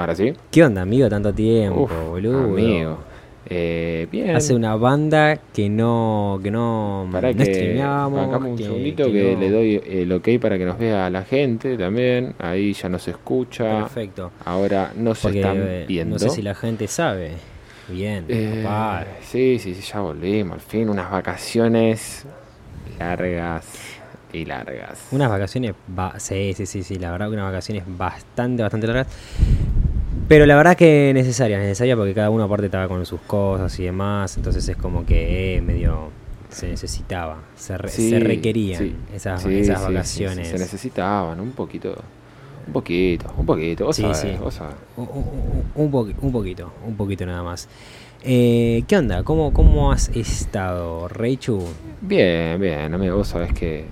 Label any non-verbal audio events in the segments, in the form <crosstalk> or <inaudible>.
Ahora sí. ¿Qué onda, amigo? Tanto tiempo, Uf, boludo. Amigo. Eh, bien. Hace una banda que no, que no, Para no que streameábamos, bancamos un que- segundito que que, no- le doy el ok para que nos vea la gente también. Ahí ya nos escucha. Perfecto. Ahora no se Porque están eh, viendo. no sé si la gente sabe. Bien, Eh, papá. sí, sí, sí, ya volvimos. Al fin, unas vacaciones largas y largas. Unas vacaciones, sí, sí, sí, sí, la verdad que unas vacaciones bastante, bastante largas. Pero la verdad que necesaria, necesaria porque cada uno aparte estaba con sus cosas y demás, entonces es como que eh, medio se necesitaba, se, re- Sí, se requerían sí, esas, sí, esas vacaciones. se necesitaban un poquito. Un poquito, un poquito. Vos sabés, vos sabés. Un, un- un un poquito, un poquito nada más. Eh, ¿Qué onda? ¿Cómo, ¿Cómo has estado, Reichu? Bien, bien, amigo, vos sabés que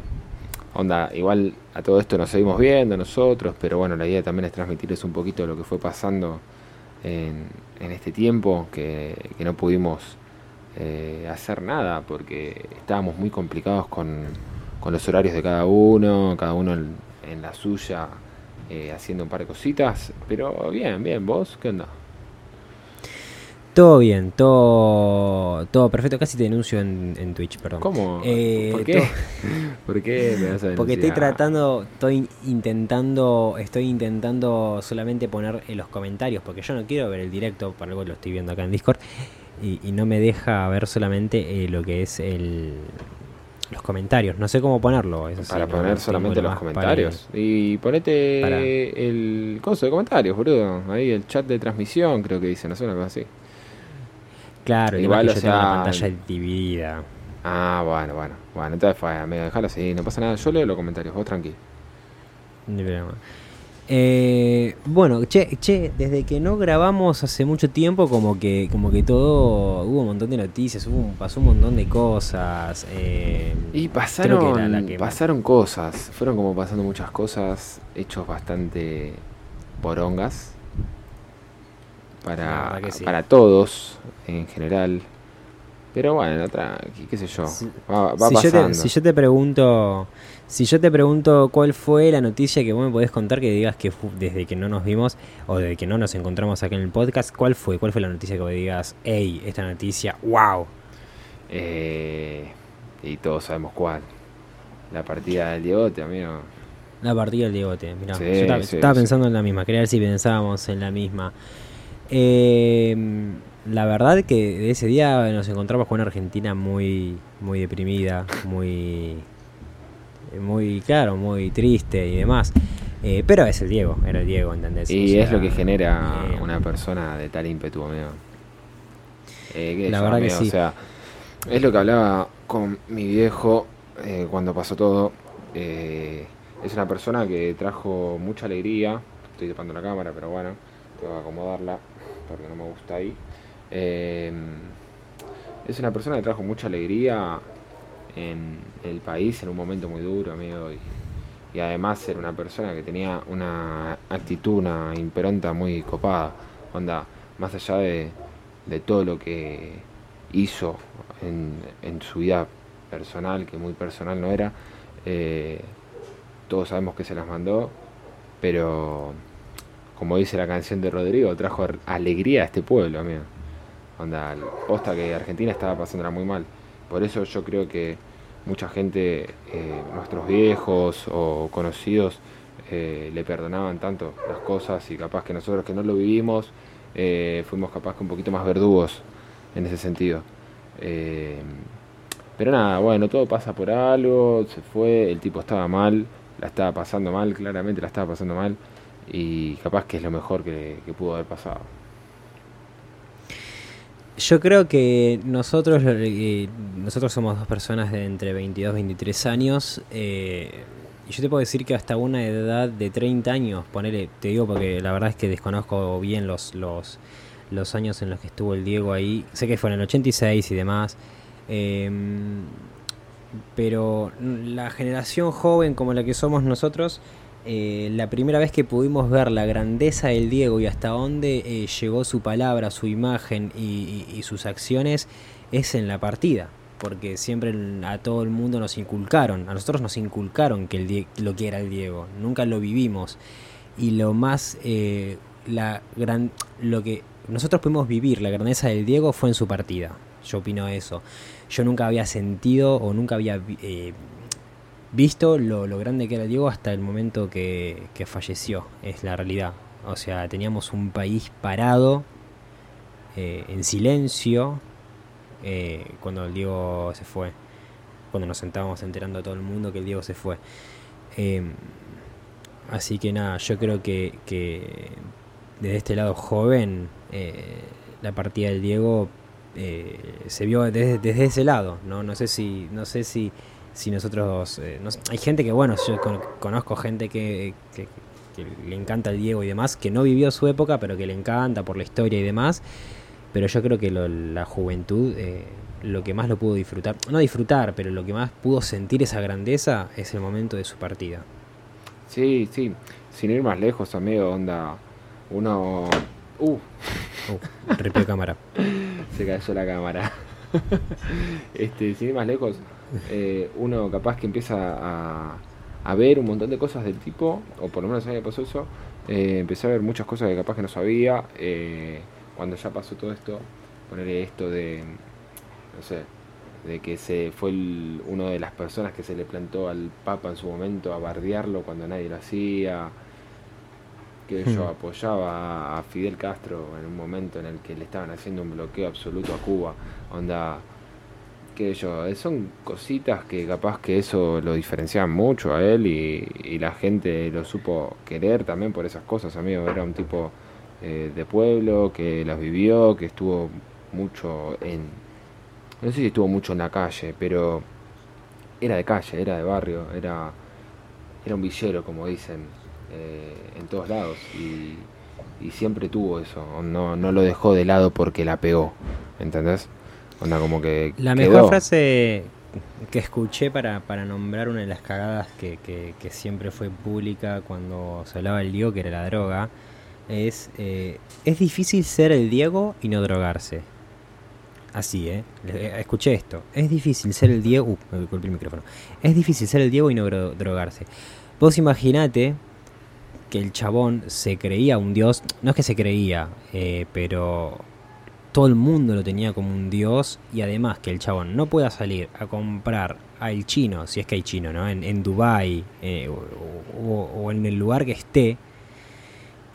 onda, igual a todo esto nos seguimos viendo nosotros, pero bueno, la idea también es transmitirles un poquito lo que fue pasando en, en este tiempo, que, no pudimos eh, hacer nada porque estábamos muy complicados con, los horarios de cada uno, cada uno en, en la suya, eh, haciendo un par de cositas, pero bien, bien, vos, ¿qué onda? Todo bien, todo, todo perfecto. Casi te denuncio en, en Twitch, perdón. ¿Cómo? Eh, ¿Por qué? <laughs> ¿Por qué me vas a Porque estoy tratando, estoy intentando, estoy intentando solamente poner en los comentarios, porque yo no quiero ver el directo, por algo lo estoy viendo acá en Discord, y, y no me deja ver solamente eh, lo que es el los comentarios. No sé cómo ponerlo. eso Para poner solamente los para- comentarios. Y ponete Para- el coso de comentarios, boludo. Ahí el chat de transmisión, creo que dice, no sé, una cosa así. Claro, Igual, igual o que yo tengo la sea, pantalla dividida. Ah, bueno, bueno. Bueno, entonces fue, amigo, déjalo así, no pasa nada. Yo leo los comentarios, vos tranqui. Ni problema. Eh, bueno, che, che, desde que no grabamos hace mucho tiempo, como que, como que todo, hubo un montón de noticias, hubo, un- pasó un montón de cosas. eh, Y creo pasaron, que era la que- pasaron cosas. Fueron como pasando muchas cosas, hechos bastante porongas. Para, sí. para todos, en general. Pero bueno, tranqui, qué sé yo. Si- Va, va si, yo pasando. te, si yo te pregunto, si yo te pregunto cuál fue la noticia que vos me podés contar que digas que desde que no nos vimos o desde que no nos encontramos acá en el podcast, ¿cuál fue? ¿Cuál fue la noticia que vos digas, hey, esta noticia, wow? Eh, y todos sabemos cuál. La partida del Diegote, amigo. La partida del Diegote, mirá. Sí, yo estaba, sí, estaba sí. pensando en la misma, quería ver si pensábamos en la misma. Eh, la verdad que ese día nos encontramos con una Argentina muy, muy deprimida, muy, muy, claro, muy triste y demás. Eh, pero es el Diego, era el Diego, ¿entendés? Y O sea, es lo que genera eh, una persona de tal ímpetu, amigo. Eh, La yo, verdad que amigo, sí. O sea, es lo que hablaba con mi viejo eh, cuando pasó todo. Eh, es una persona que trajo mucha alegría. Estoy tapando la cámara, pero bueno, tengo que acomodarla porque no me gusta ahí. Eh, es una persona que trajo mucha alegría en el país en un momento muy duro, amigo. Y, además era una persona que tenía una actitud, una impronta muy copada. Onda, más allá de, de todo lo que hizo en, en su vida personal, que muy personal no era, eh, todos sabemos que se las mandó, pero como dice la canción de Rodrigo, trajo alegría a este pueblo, amigo. Onda, posta que Argentina estaba pasándola muy mal. Por eso yo creo que mucha gente, eh, nuestros viejos o conocidos, eh, le perdonaban tanto las cosas y capaz que nosotros que no lo vivimos, eh, fuimos capaz que un poquito más verdugos en ese sentido. Pero nada, bueno, todo pasa por algo, se fue, el tipo estaba mal, la estaba pasando mal, claramente la estaba pasando mal, y capaz que es lo mejor que, pudo haber pasado. Yo creo que nosotros, nosotros somos dos personas de entre 22 y 23 años. eh, y yo te puedo decir que hasta una edad de 30 años, ponele, te digo porque la verdad es que desconozco bien los, los, los años en los que estuvo el Diego ahí. Sé que fue en el 86 y demás. em, pero la generación joven como la que somos nosotros, eh, la primera vez que pudimos ver la grandeza del Diego y hasta dónde eh, llegó su palabra, su imagen y, sus acciones es en la partida. Porque siempre a todo el mundo nos inculcaron, a nosotros nos inculcaron que el lo que era el Diego, nunca lo vivimos. Y lo más eh, la gran lo que nosotros pudimos vivir la grandeza del Diego fue en su partida. Yo opino eso. Yo nunca había sentido o nunca había eh, visto lo, grande que era Diego hasta el momento que, falleció. Es la realidad. O sea, teníamos un país parado, eh, en silencio, eh, cuando el Diego se fue. Cuando nos sentábamos enterando a todo el mundo que el Diego se fue. Em, así que nada, yo creo que, que desde este lado joven, eh, la partida del Diego eh, se vio desde, desde, ese lado. No, no sé si, no sé si, si nosotros, eh, hay gente que bueno, yo conozco gente que, que, le encanta el Diego y demás, que no vivió su época, pero que le encanta por la historia y demás. Pero yo creo que la juventud, lo que más lo pudo disfrutar, no disfrutar, pero lo que más pudo sentir esa grandeza es el momento de su partida. Sí, sí, sin ir más lejos, amigo, onda uno. Uh. uh cámara. <laughs> Se cayó la cámara. <laughs> este, sin ir más lejos, eh, uno capaz que empieza a, a, ver un montón de cosas del tipo, o por lo menos a mí me pasó eso. Eh, empecé a ver muchas cosas que capaz que no sabía. Eh, cuando ya pasó todo esto, ponerle esto de. No sé, de que se fue uno de las personas que se le plantó al Papa en su momento a bardearlo cuando nadie lo hacía que yo hmm. apoyaba a Fidel Castro en un momento en el que le estaban haciendo un bloqueo absoluto a Cuba. Onda, que yo, son cositas que capaz que eso lo diferenciaban mucho a él y, la gente lo supo querer también por esas cosas, amigo. Era un tipo eh, de pueblo que las vivió, que estuvo mucho en... No sé si estuvo mucho en la calle, pero era de calle, era de barrio, era, era un villero, como dicen eh, en todos lados y, siempre tuvo eso, no, no lo dejó de lado porque la pegó, ¿entendés? Onda como que... La mejor frase que escuché para, para nombrar una de las cagadas que, que, siempre fue pública cuando se hablaba del Diego, que era la droga, es, eh, es difícil ser el Diego y no drogarse. Así, ¿eh? Escuché esto. Es difícil ser el Diego... Uh, me el micrófono. Es difícil ser el Diego y no drogarse. Vos imaginate que el chabón se creía un dios, no es que se creía, eh, pero todo el mundo lo tenía como un dios y además que el chabón no pueda salir a comprar al chino, si es que hay chino, ¿no? En, en Dubai eh, o, en el lugar que esté,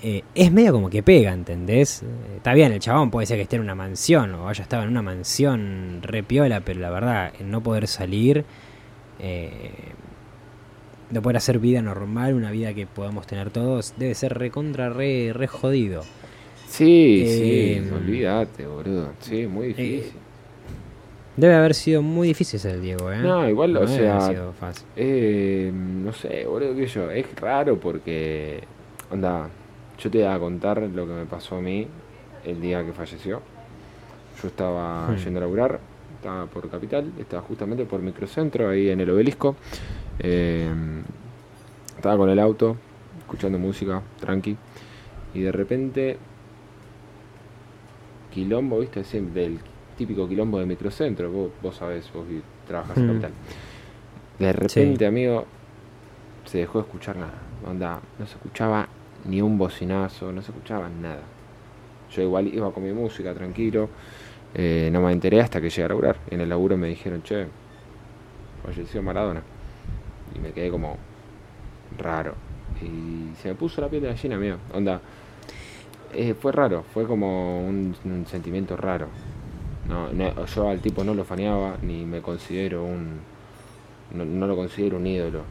eh, es medio como que pega, ¿entendés? está bien, el chabón puede ser que esté en una mansión o haya estado en una mansión repiola, pero la verdad, no poder salir, de poder hacer vida normal, una vida que podamos tener todos, debe ser recontra, re, re jodido. Sí, sí, eh, olvídate, boludo. Sí, muy eh, difícil. debe haber sido muy difícil ser Diego, ¿eh? No, igual, o sea. Eh, no sé, boludo, que yo. Es raro porque. Onda, yo te voy a contar lo que me pasó a mí el día que falleció. Yo estaba hmm. yendo a laburar, estaba por Capital, estaba justamente por Microcentro, ahí en el obelisco. Eh, estaba con el auto, escuchando música, tranqui, y de repente, quilombo, viste, del típico quilombo de microcentro, vos, vos sabés, vos trabajas en mm. capital. De repente, amigo, se dejó de escuchar nada. Onda, no se escuchaba ni un bocinazo, no se escuchaba nada. Yo igual iba con mi música tranquilo, eh, no me enteré hasta que llegué a laburar. En el laburo me dijeron, che, falleció Maradona y me quedé como raro. Y se me puso la piel de gallina, mío. Onda. Eh, fue raro, fue como un, sentimiento raro. No, yo al tipo no lo faneaba, ni me considero un. No, lo considero un ídolo.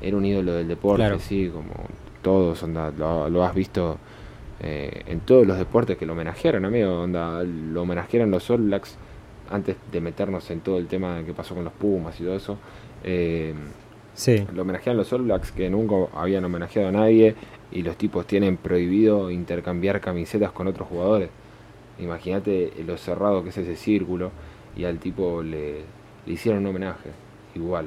Era un ídolo del deporte, sí, como todos, onda, lo, has visto eh, en todos los deportes que lo homenajearon, amigo. Onda, lo homenajearon los All Blacks antes de meternos en todo el tema que pasó con los Pumas y todo eso. Eh, Sí. Lo homenajean los All Blacks que nunca habían homenajeado a nadie y los tipos tienen prohibido intercambiar camisetas con otros jugadores. Imagínate lo cerrado que es ese círculo y al tipo le, hicieron un homenaje igual.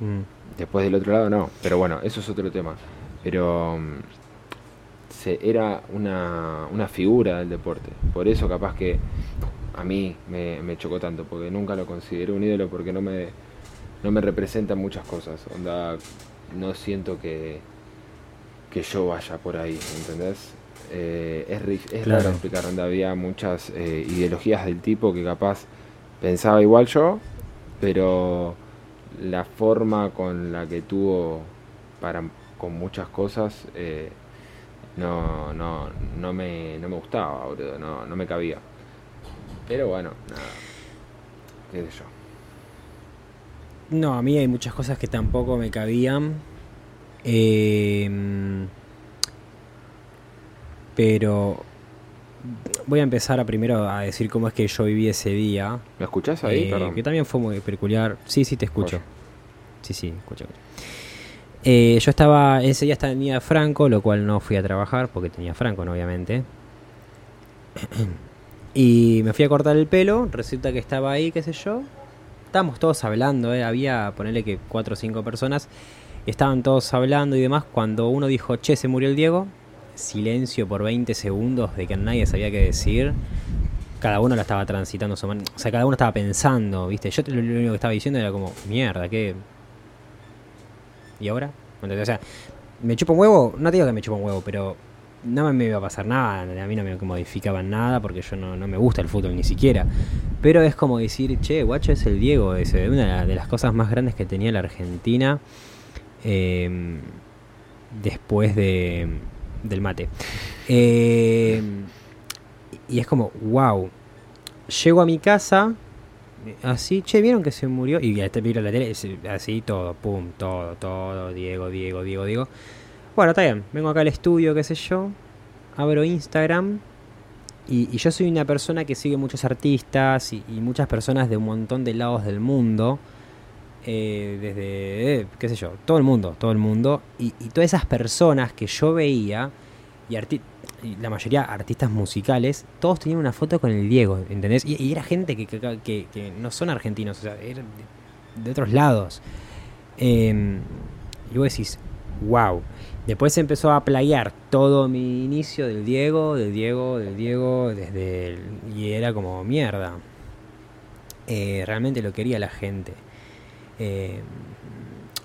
Mm. Después del otro lado no, pero bueno, eso es otro tema. Pero mm, se, era una, una figura del deporte. Por eso capaz que a mí me, me chocó tanto, porque nunca lo consideré un ídolo porque no me no me representan muchas cosas. Onda, no siento que, que yo vaya por ahí, ¿entendés? Eh, es es Claro. raro explicar donde había muchas eh, ideologías del tipo que capaz pensaba igual yo, pero la forma con la que tuvo para con muchas cosas eh, no, no, no, me, no me gustaba, boludo, no, no me cabía. Pero bueno, nada. Qué sé yo. No, a mí hay muchas cosas que tampoco me cabían. Eh, pero voy a empezar a primero a decir cómo es que yo viví ese día. ¿Me escuchás ahí? eh, que también fue muy peculiar. Sí, sí, te escucho. Oye. Sí, sí, escucho. escucho. Eh, yo estaba, ese día tenía Franco, lo cual no fui a trabajar porque tenía Franco, ¿no? obviamente. <clears throat> Y me fui a cortar el pelo, resulta que estaba ahí, qué sé yo. Estábamos todos hablando, ¿eh? había, ponerle que cuatro o cinco personas. Estaban todos hablando y demás. Cuando uno dijo, che, se murió el Diego, silencio por 20 segundos de que nadie sabía qué decir. Cada uno la estaba transitando, su man- o sea, cada uno estaba pensando, ¿viste? Yo lo, único que estaba diciendo era como, mierda, ¿qué? ¿Y ahora? O sea, me chupa un huevo, no te digo que me chupa un huevo, pero no me iba a pasar nada, a mí no me modificaba nada porque yo no, no me gusta el fútbol ni siquiera. Pero es como decir, che, guacho es el Diego, ese, una de las cosas más grandes que tenía la Argentina eh, después de, del mate. Eh, y es como, wow. Llego a mi casa, así, che, ¿vieron que se murió? Y te miro la tele, así todo, pum, todo, todo, Diego, Diego, Diego, Diego. Bueno, está bien, vengo acá al estudio, qué sé yo, abro Instagram y, yo soy una persona que sigue muchos artistas y, muchas personas de un montón de lados del mundo. eh, desde, eh, qué sé yo, todo el mundo, todo el mundo. Y, todas esas personas que yo veía, y, la mayoría artistas musicales, todos tenían una foto con el Diego, ¿entendés? Y, era gente que, no son argentinos, o sea, eran de, otros lados. Eh, y vos decís, wow. Después se empezó a playar todo mi inicio del Diego, del Diego, del Diego, desde el- y era como mierda. Eh, realmente lo quería la gente. Eh,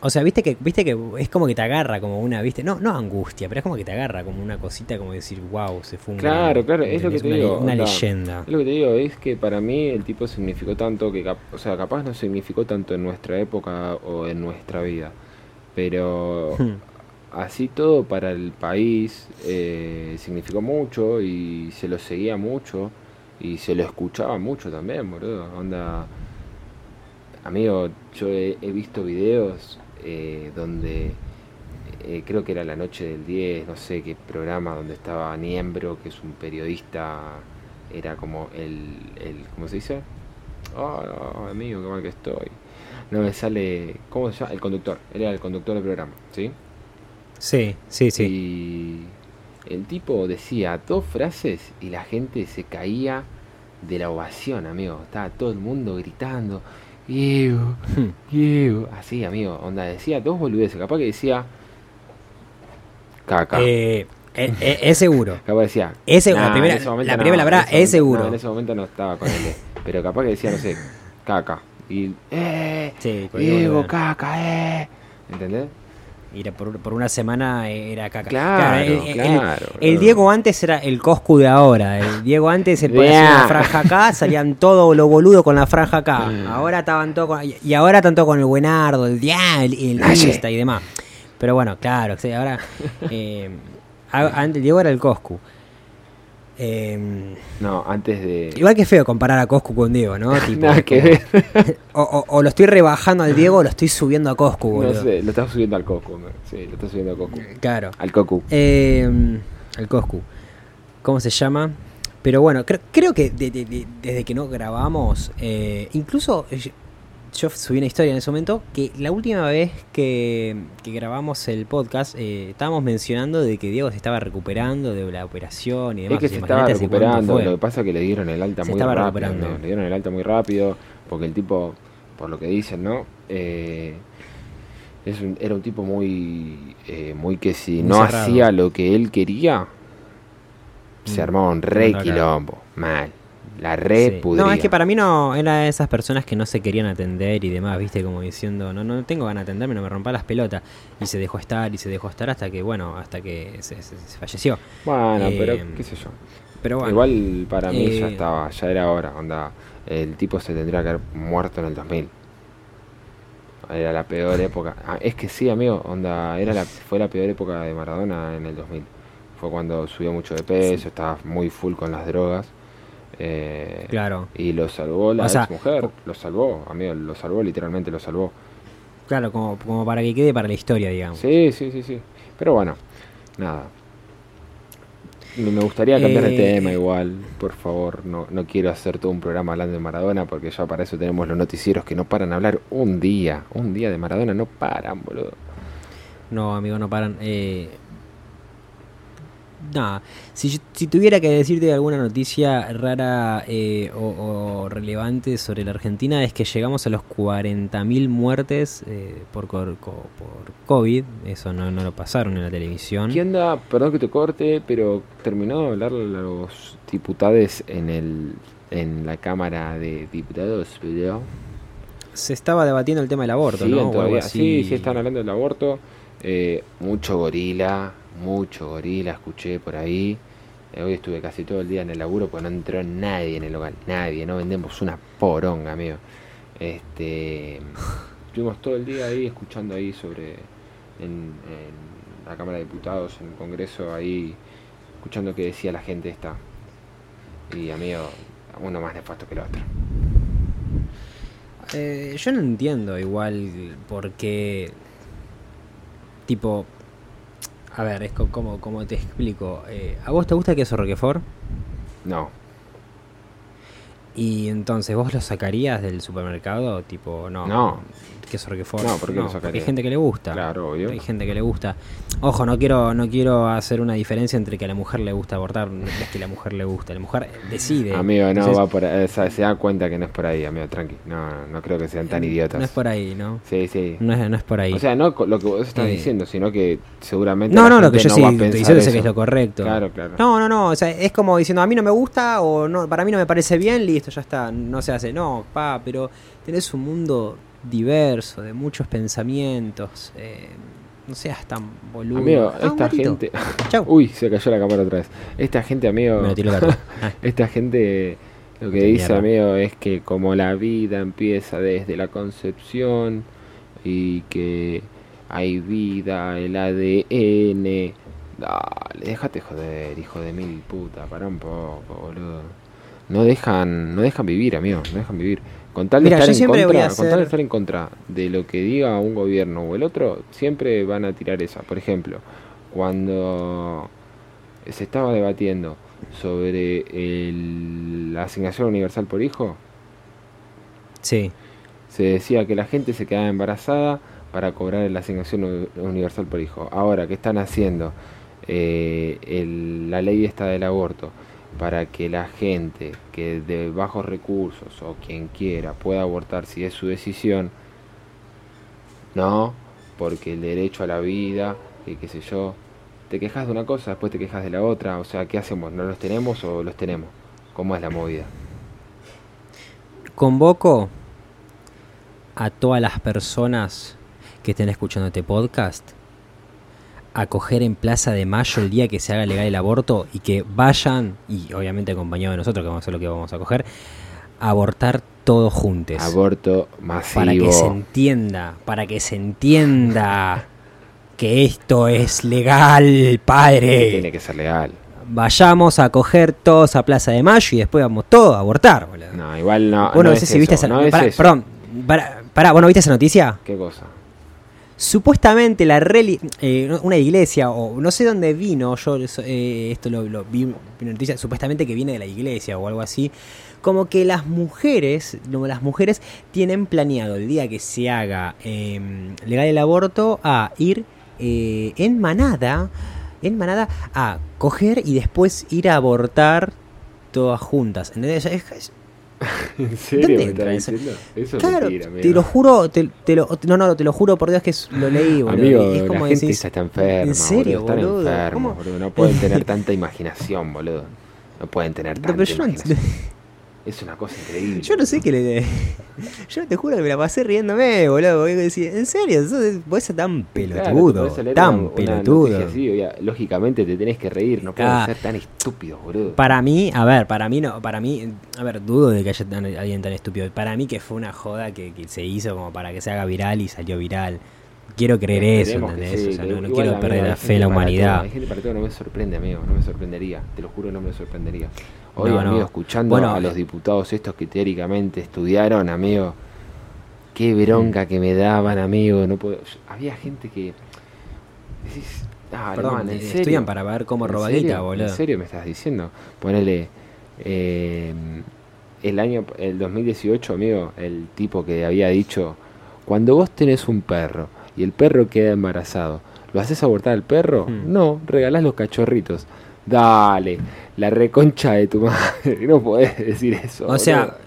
o sea, viste que, viste que es como que te agarra como una, viste, no, no angustia, pero es como que te agarra como una cosita como decir, wow, se fue un Claro, gran- claro, es lo que te una, digo, una leyenda. Es lo que te digo, es que para mí el tipo significó tanto que, o sea, capaz no significó tanto en nuestra época o en nuestra vida, pero Hmm. Así todo para el país eh, significó mucho y se lo seguía mucho y se lo escuchaba mucho también, boludo. Onda, amigo, yo he, visto videos eh, donde eh, creo que era la noche del 10, no sé qué programa, donde estaba Niembro, que es un periodista, era como el, el ¿cómo se dice? Oh, amigo, qué mal que estoy. No me sale, ¿cómo se llama? El conductor, era el conductor del programa, ¿sí? Sí, sí, sí. Y el tipo decía dos frases y la gente se caía de la ovación, amigo. Estaba todo el mundo gritando, Hmm. <laughs> Diego. Así, amigo, onda, decía dos boludeces. Capaz que decía caca. Eh, eh, eh, es seguro. <laughs> Capaz decía. Ese- la "Nah, primera- ese momento la no, primera palabra es momento- seguro". no, en ese momento no estaba con él. Pero capaz que decía, no sé, caca. Y, ¡eh! Sí, caca, eh. ¿Entendés? Era por, por una semana era caca. Claro, el, el- claro, el. Diego antes era el Coscu de ahora. El Diego antes se ponía Bien. una franja acá, salían todos los boludos con la franja acá. Mm. Ahora estaban todos con, y ahora todos con el buenardo, el dia, el, el Naye. Insta y demás. Pero bueno, claro, ahora eh, antes el Diego era el Coscu. Eh, No, antes de. igual que feo comparar a Coscu con Diego, ¿no? <laughs> Tipo, Nada que ver. <laughs> o, o- o lo estoy rebajando al Diego o lo estoy subiendo a Coscu, No boludo. sé, lo estás subiendo al. ¿no? Sí, lo estás subiendo al Coco. Claro. Al Coco. Eh, el Coscu. ¿Cómo se llama? Pero bueno, cre- creo que de- de- de- desde que no grabamos, eh, incluso eh, yo subí una historia en ese momento que la última vez que, que grabamos el podcast eh, estábamos mencionando de que Diego se estaba recuperando de la operación y demás. Es que se estaba recuperando. Lo que pasa es que le dieron el alta Se muy estaba rápido. recuperando. ¿no? Le dieron el alta muy rápido. Porque el tipo, por lo que dicen, ¿no? Eh, es un- era un tipo muy. eh, muy que si Muy no cerrado. hacía lo que él quería, se Mm. armaba un re quilombo. Mal. La re Sí. pudría. No, es que para mí no era de esas personas que no se querían atender y demás, viste, como diciendo, no, no tengo ganas de atenderme, no me rompa las pelotas. Y se dejó estar y se dejó estar hasta que, bueno, hasta que se, se- se falleció. Bueno, pero Eh, qué sé yo. Pero bueno, Igual para mí ya eh, estaba, ya era hora, onda. El tipo se tendría que haber muerto en el 2000. Era la peor época. Ah, es que sí, amigo, onda, era la, fue la peor época de Maradona en el 2000. Fue cuando subió mucho de peso, estaba muy full con las drogas. Eh, claro, Y lo salvó la O sea, ex mujer, lo salvó, amigo, lo salvó, literalmente lo salvó. claro, como, como para que quede para la historia, digamos. Sí, sí, sí, sí. Pero bueno, nada. Me gustaría cambiar de Eh, tema igual, por favor. No, no quiero hacer todo un programa hablando de Maradona porque ya para eso tenemos los noticieros que no paran de hablar un día. Un día de Maradona no paran, boludo. No, amigo, no paran. Eh, nada, si, tuviera que decirte alguna noticia rara eh, o, o relevante sobre la Argentina es que llegamos a los 40.000 muertes eh, por, por COVID. Eso no, no lo pasaron en la televisión. ¿Qué onda? Perdón que te corte, pero terminó de hablar los diputados en el en la Cámara de Diputados, Se estaba debatiendo el tema del aborto. Sí, sí, están hablando del aborto. Eh, mucho gorila, mucho gorila, escuché por ahí. Eh, hoy estuve casi todo el día en el laburo porque no entró nadie en el local. Nadie, no vendemos una poronga, amigo. Este, <laughs> estuvimos todo el día ahí escuchando ahí sobre en, en la Cámara de Diputados, en el Congreso, ahí escuchando qué decía la gente esta. Y amigo, uno más nefasto que el otro. Eh, yo no entiendo igual por qué. Tipo. A ver, es co- como, como te explico. Eh, ¿A vos te gusta el queso Roquefort? No, Y entonces, ¿vos lo sacarías del supermercado? Tipo, no. No. Queso Roquefort. No, ¿por qué lo porque hay gente que le gusta. claro, obvio. Hay gente que le gusta. Ojo, no quiero, no quiero hacer una diferencia entre que a la mujer le gusta abortar. No es que a la mujer le gusta. La mujer decide. Amigo, no Entonces, va por ahí. se da cuenta que no es por ahí, amigo, tranqui. No, no creo que sean tan idiotas. No es por ahí, ¿no? Sí, sí. No es, no es por ahí. O sea, no lo que vos estás Eh. diciendo, sino que seguramente. No, la no, lo que yo sí va a estoy diciendo es que es lo correcto. Claro, claro. No, no, no, o sea, es como diciendo, a mí no me gusta o no, para mí no me parece bien, listo, ya está, no se hace. No, pa, pero tenés un mundo diverso, de muchos pensamientos, eh, no seas tan boludo. Amigo, Ah, esta gente. Chau. <laughs> Uy, se cayó la cámara otra vez. Esta gente, amigo. Me lo. Ah, <laughs> Esta gente lo que Qué dice, mierda. amigo, es que como la vida empieza desde la concepción y que hay vida, el ADN. Dale, déjate joder, hijo de mil puta, para un poco, boludo. No dejan, no dejan vivir, amigo, no dejan vivir. Con tal de Mira, estar en contra, con tal de estar en contra de lo que diga un gobierno o el otro, siempre van a tirar esa. Por ejemplo, cuando se estaba debatiendo sobre el- la asignación universal por hijo, Sí, se decía que la gente se quedaba embarazada para cobrar la asignación universal por hijo. Ahora, ¿qué están haciendo? Eh, el- la ley esta del aborto para que la gente que de bajos recursos o quien quiera pueda abortar si es su decisión, no, porque el derecho a la vida, y qué sé yo, te quejas de una cosa, después te quejas de la otra, o sea, ¿qué hacemos? ¿No los tenemos o los tenemos? ¿Cómo es la movida? convoco a todas las personas que estén escuchando este podcast a coger en Plaza de Mayo el día que se haga legal el aborto y que vayan, y obviamente acompañados de nosotros, que vamos a hacer lo que vamos a coger, a abortar todos juntos. Aborto masivo. para que se entienda, para que se entienda que esto es legal, Tiene padre. que ser legal. Vayamos a coger todos a Plaza de Mayo y después vamos todos a abortar, boludo. No, igual no. Vos no no sé es si viste esa no es. Perdón, pará, pará, ¿vos no viste esa noticia? ¿Qué cosa? Supuestamente la reli eh, una iglesia, o no sé dónde vino, yo eh, esto lo, lo vi, una noticia, supuestamente que viene de la iglesia o algo así, como que las mujeres, no, las mujeres tienen planeado el día que se haga eh, legal el aborto a ir eh, en manada, en manada a coger y después ir a abortar todas juntas. es- ¿En serio ¿Dónde entra eso? Eso es Claro, mentira, amigo. te lo juro, te, te lo, no, no, te lo juro por Dios que es- lo leí, boludo. Amigo, es la como gente decís, esa está enferma, ¿en serio, boludo. Están boludo? enfermos, ¿Cómo? boludo. No pueden tener tanta imaginación, boludo. No pueden tener tanta pero yo no, imaginación. Es una cosa increíble. Yo no sé qué le. <laughs> Yo te juro que me la pasé riéndome, boludo. porque decía, en serio, sos- vos ser tan pelotudo. tan pelotudo. Sí, obvia- lógicamente te tenés que reír, no Ah. puedes ser tan estúpido, boludo. Para mí, a ver, para mí no, para mí, a ver, dudo de que haya tan- alguien tan estúpido. Para mí que fue una joda que, que se hizo como para que se haga viral y salió viral. Quiero creer eso, ¿entendés? sí, o sea, no, no quiero perder la fe en la para todo, humanidad. Hay gente para todo, no me sorprende, amigo, no me sorprendería. Te lo juro, no me sorprendería. Hoy, No, amigo, no. escuchando Bueno, a los eh, diputados estos que teóricamente estudiaron, amigo, qué bronca que me daban, amigo. No puedo... Había gente que... decís, ah, Perdón, ¿en eh, serio? estudian para ver cómo ¿En roba serio? guita, boludo. ¿En serio me estás diciendo? Ponele... eh, el año, el 2018, amigo, el tipo que había dicho, cuando vos tenés un perro y el perro queda embarazado, ¿lo haces abortar al perro? Hmm. No, regalás los cachorritos. Dale, la reconcha de tu madre, <laughs> no podés decir eso. O sea,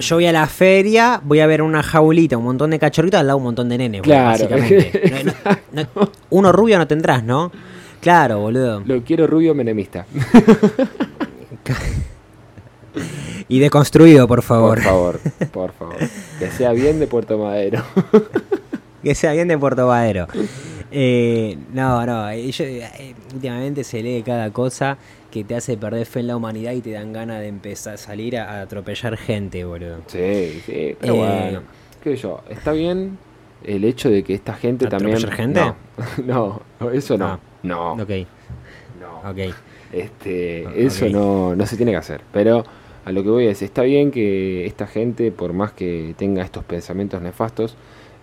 yo voy a la feria, voy a ver una jaulita, un montón de cachorritos, al lado un montón de nenes, Claro. básicamente. No, no, no, uno rubio no tendrás, ¿no? Claro, boludo. lo quiero rubio menemista. <laughs> Y deconstruido, por favor. Por favor, por favor. Que sea bien de Puerto Madero. <laughs> Que sea bien de Puerto Madero. Eh, no, no, eh, yo, eh, últimamente se lee cada cosa que te hace perder fe en la humanidad y te dan ganas de empezar a salir a, a atropellar gente, boludo. Sí, sí, pero Eh, bueno. ¿Qué yo? Está bien el hecho de que esta gente también. ¿Atropellar gente? No, <laughs> no, eso no. Ah. No, Ok, no. ok. Este, Ah, eso no, no se tiene que hacer. Pero a lo que voy es, está bien que esta gente, por más que tenga estos pensamientos nefastos,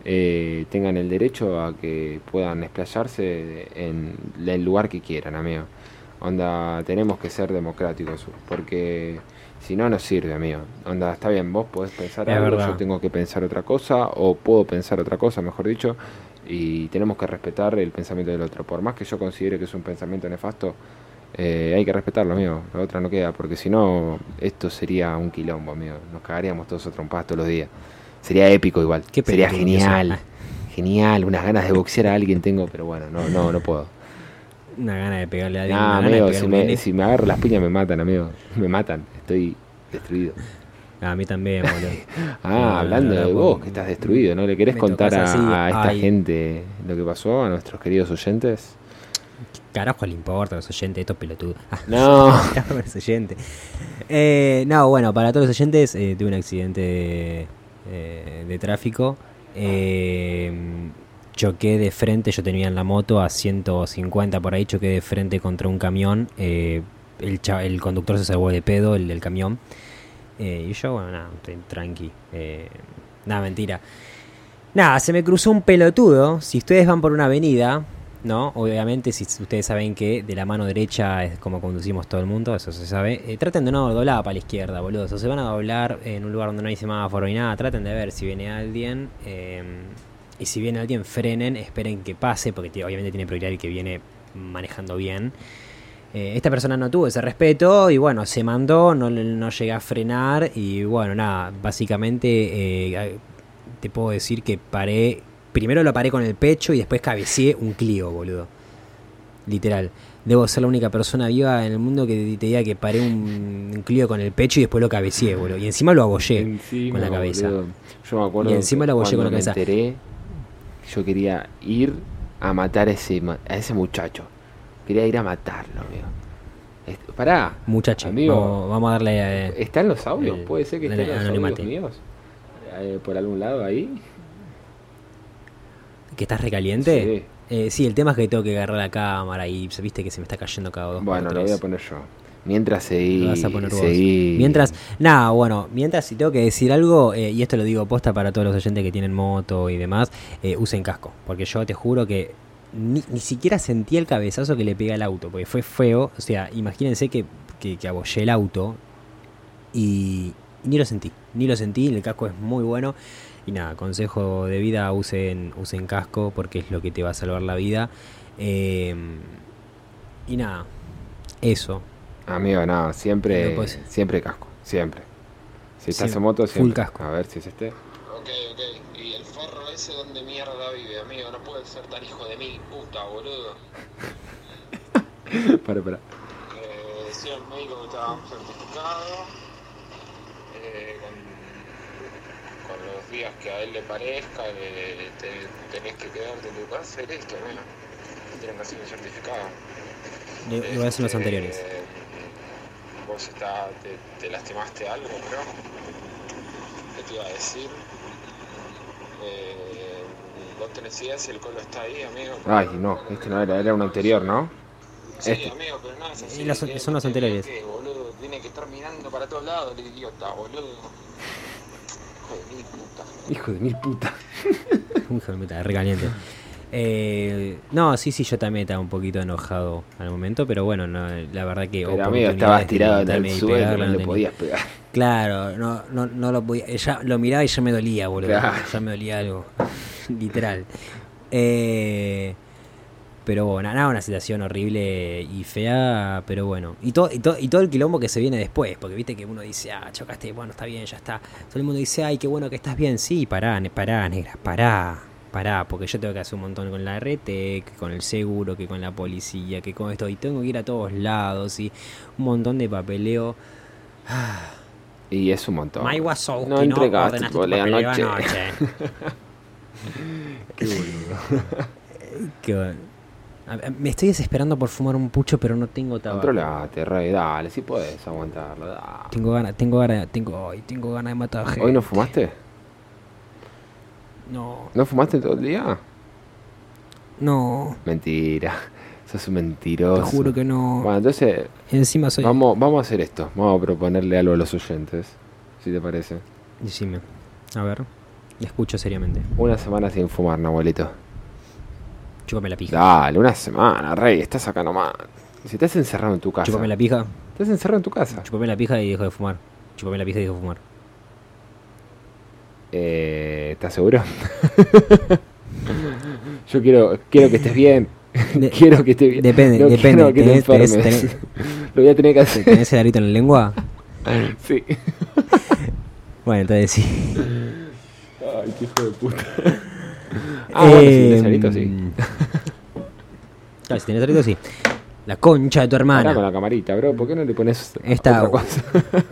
eh, tengan el derecho a que puedan explayarse en el lugar que quieran, amigo. Onda, tenemos que ser democráticos, porque si no, no sirve, amigo. Onda, está bien, vos podés pensar Es algo, verdad. yo tengo que pensar otra cosa, o puedo pensar otra cosa, mejor dicho, y tenemos que respetar el pensamiento del otro. Por más que yo considere que es un pensamiento nefasto, eh, hay que respetarlo, amigo. La otra no queda, porque si no, esto sería un quilombo, amigo. Nos cagaríamos todos a trompadas todos los días. Sería épico igual. Qué sería genial. Genial, unas ganas de boxear a alguien tengo, pero bueno, no, no, no puedo. Una gana de pegarle a alguien. De amigo, si me, si me agarro las piñas me matan, amigo. <laughs> Me matan, estoy destruido. A mí también, <laughs> boludo. Ah, No, hablando no, no, de no, vos, no, que estás destruido, ¿no? ¿Le querés contar a, a esta ay. gente lo que pasó, a nuestros queridos oyentes? Carajo le importa a los oyentes, estos pelotudos. <laughs> Ah, No. los oyentes. Eh, no, bueno, para todos los oyentes, eh, tuve un accidente de, eh, de tráfico. Eh, choqué de frente, yo tenía en la moto a 150 por ahí, choqué de frente contra un camión. eh, el, el conductor se salvó de pedo, el del camión. Y yo, bueno, nada, tranqui. Nada, mentira. Nada, se me cruzó un pelotudo. Si ustedes van por una avenida, ¿no? Obviamente, si ustedes saben que de la mano derecha es como conducimos todo el mundo, eso se sabe. eh, traten de no doblar para la izquierda, boludo. O se van a doblar en un lugar donde no hay semáforo ni nada. Traten de ver si viene alguien. eh, y si viene alguien, frenen, esperen que pase, porque obviamente tiene prioridad el que viene manejando bien. Eh, esta persona no tuvo ese respeto y bueno, se mandó, no, no llegué a frenar y bueno, nada, básicamente te puedo decir que paré, primero lo paré con el pecho y después cabeceé un Clio, boludo. Literal. Debo ser la única persona viva en el mundo que te diga que paré un, un Clio con el pecho y después lo cabeceé, boludo. Y encima lo abollé Encima, con la cabeza. boludo. Yo me acuerdo Y encima que la abollé con la cabeza. Me enteré, yo quería ir a matar a ese, a ese muchacho. Quería ir a matarlo, amigo. Pará, Muchacho, Amigo, vamos, vamos a darle... eh, ¿están los audios? ¿Puede ser que estén los audios míos? Eh, ¿Por algún lado ahí? ¿Que estás recaliente? Sí. Eh, sí, el tema es que tengo que agarrar la cámara y viste que se me está cayendo cada dos Bueno, lo voy a poner yo. Mientras seguí. Lo vas a poner vos. Mientras, nada, bueno, mientras si tengo que decir algo, eh, y esto lo digo posta para todos los oyentes que tienen moto y demás, eh, usen casco. Porque yo te juro que ni, ni siquiera sentí el cabezazo que le pegué al auto, porque fue feo. O sea, imagínense que, que, que abollé el auto y, y ni lo sentí, ni lo sentí, el casco es muy bueno. Y nada, consejo de vida, usen, usen casco porque es lo que te va a salvar la vida. Eh, y nada, eso. Amigo, no, No siempre, siempre casco, siempre. Si estás Siempre, en moto, full siempre. casco. A ver si es este. Ok, ok. ¿Y el forro ese donde mierda vive, amigo? No puede ser tan hijo de mí, puta, boludo. <laughs> para, para. Eh, decía el médico que estaba certificado. eh, con, con los días que a él le parezca, eh, te- tenés que quedarte en tu casa y listo, bueno. Tienen que hacer un certificado. Igual son los Este, anteriores. Vos está, te, te lastimaste algo, bro. ¿Qué te iba a decir? Eh, vos tenés idea si el colo está ahí, amigo. Ay, no, este no era, era un anterior, ¿no? Sí, este. amigo, pero nada, es así. Y los- ¿qué? son los ¿Qué, anteriores. boludo? Tiene que estar mirando para todos lados, el idiota, boludo. Hijo de mil puta. Hijo de mil puta. <laughs> Hijo de puta, re caliente. Eh, no, sí, sí, yo también estaba un poquito enojado al momento, pero bueno, no, la verdad que. Pero amigo, estabas tirado en el suelo, pegarla no no le podías pegar. Claro, no, no, no lo podía. Ya lo miraba y ya me dolía, boludo. Claro. Ya me dolía algo. <laughs> Literal. Eh, pero bueno, nada, una situación horrible y fea, pero bueno. Y todo, y, todo, y todo el quilombo que se viene después, porque viste que uno dice, ah, chocaste, bueno, está bien, ya está. Todo el mundo dice, ay, qué bueno que estás bien. Sí, pará, ne- pará, negra, pará. Pará, porque yo tengo que hacer un montón con la RT, que con el seguro, que con la policía, que con esto. Y tengo que ir a todos lados y un montón de papeleo. <sighs> Y es un montón. Wazowski, No ¿no? entregaste volea papeleo anoche. anoche. <laughs> Qué boludo. Qué bueno. <laughs> Me estoy desesperando por fumar un pucho, pero no tengo tabaco. Controlate, rey, dale, si podés aguantarlo. dale. Tengo ganas, tengo ganas, tengo, ay, tengo ganas de matar gente. ¿Hoy no fumaste? No, ¿No fumaste todo el día? no, Mentira. <laughs> Sos un te mentiroso. juro que no. Bueno, entonces Encima soy. vamos, vamos a hacer esto. Vamos a proponerle algo a los oyentes. Si te parece. Decime. A ver, le escucho seriamente. Una semana sin fumar, ¿no, abuelito? Chúpame la pija. Dale, una semana, rey. Estás acá nomás. Si estás encerrado en tu casa. Chúpame la pija. Estás encerrado en tu casa. Chúpame la pija y dejo de fumar. Chúpame la pija y dejo de fumar. Eh, ¿Estás seguro? <laughs> Yo quiero, quiero que estés bien. De- <laughs> quiero que estés bien. depende, no depende. Que te Tenés- tenés- <laughs> Lo voy a tener que hacer. ¿Tenés el arito en la lengua? Sí. Bueno, entonces sí. Ay, qué hijo de puta. Ah, bueno, si tenés arito, sí. Em, <laughs> Claro, si tenés sí. La concha de tu Pará con hermana. la camarita, bro. ¿Por qué no le pones Esta- otra cosa? <laughs>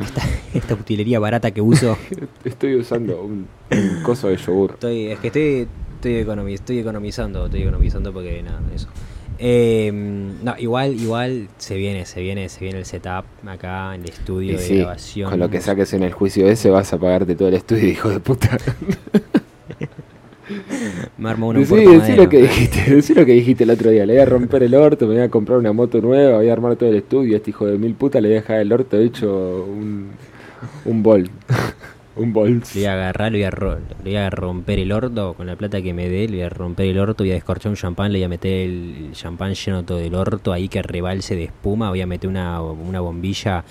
Esta, esta utilería barata que uso. <laughs> Estoy usando un, un coso de yogur. Estoy, es que estoy, estoy, estoy economizando, estoy economizando porque nada, eso. Eh, no, igual, igual se viene, se viene, se viene el setup acá en el estudio Y de sí, grabación. con lo que saques en el juicio ese vas a pagarte todo el estudio, hijo de puta. Me armo uno en Decí, lo que dijiste, decí lo que dijiste el otro día. Le voy a romper el orto, me voy a comprar una moto nueva, voy a armar todo el estudio. Este hijo de mil puta le voy a dejar el orto hecho un, un bol. un bol. Le voy a agarrar, le voy a, ro- le voy a romper el orto con la plata que me dé, le voy a romper el orto, voy a descorchar un champán, le voy a meter el champán lleno todo el orto ahí que rebalse de espuma, voy a meter una, una bombilla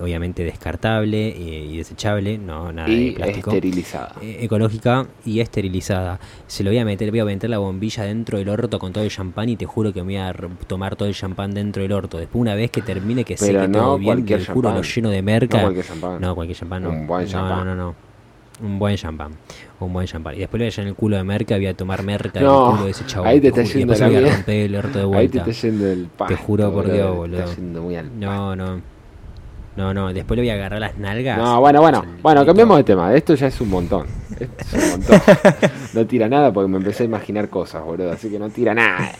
obviamente descartable eh, y desechable, no nada de plástico. esterilizada. eh, ecológica y esterilizada. Se lo voy a meter, voy a meter la bombilla dentro del orto con todo el champán y te juro que me voy a tomar todo el champán dentro del orto. Después una vez que termine que Pero seque no todo bien, te juro lo lleno de merca. No cualquier champán. No, cualquier champán no. Un buen No, champán. No, no, no. Un buen champán. Un buen champán. Y después le voy a llenar el culo de merca, voy a tomar merca No, del culo de ese chabón. ahí te está yendo después la le voy a mierda. romper el orto de Ahí te vuelta. está yendo el pasto. juro por Dios, Te boludo. está yendo muy al. No, no. No, no. Después le voy a agarrar las nalgas. No, bueno, bueno, bueno, pito. cambiemos de tema. Esto ya es un montón. Esto es un montón. <laughs> No tira nada porque me empecé a imaginar cosas, boludo. Así que no tira nada.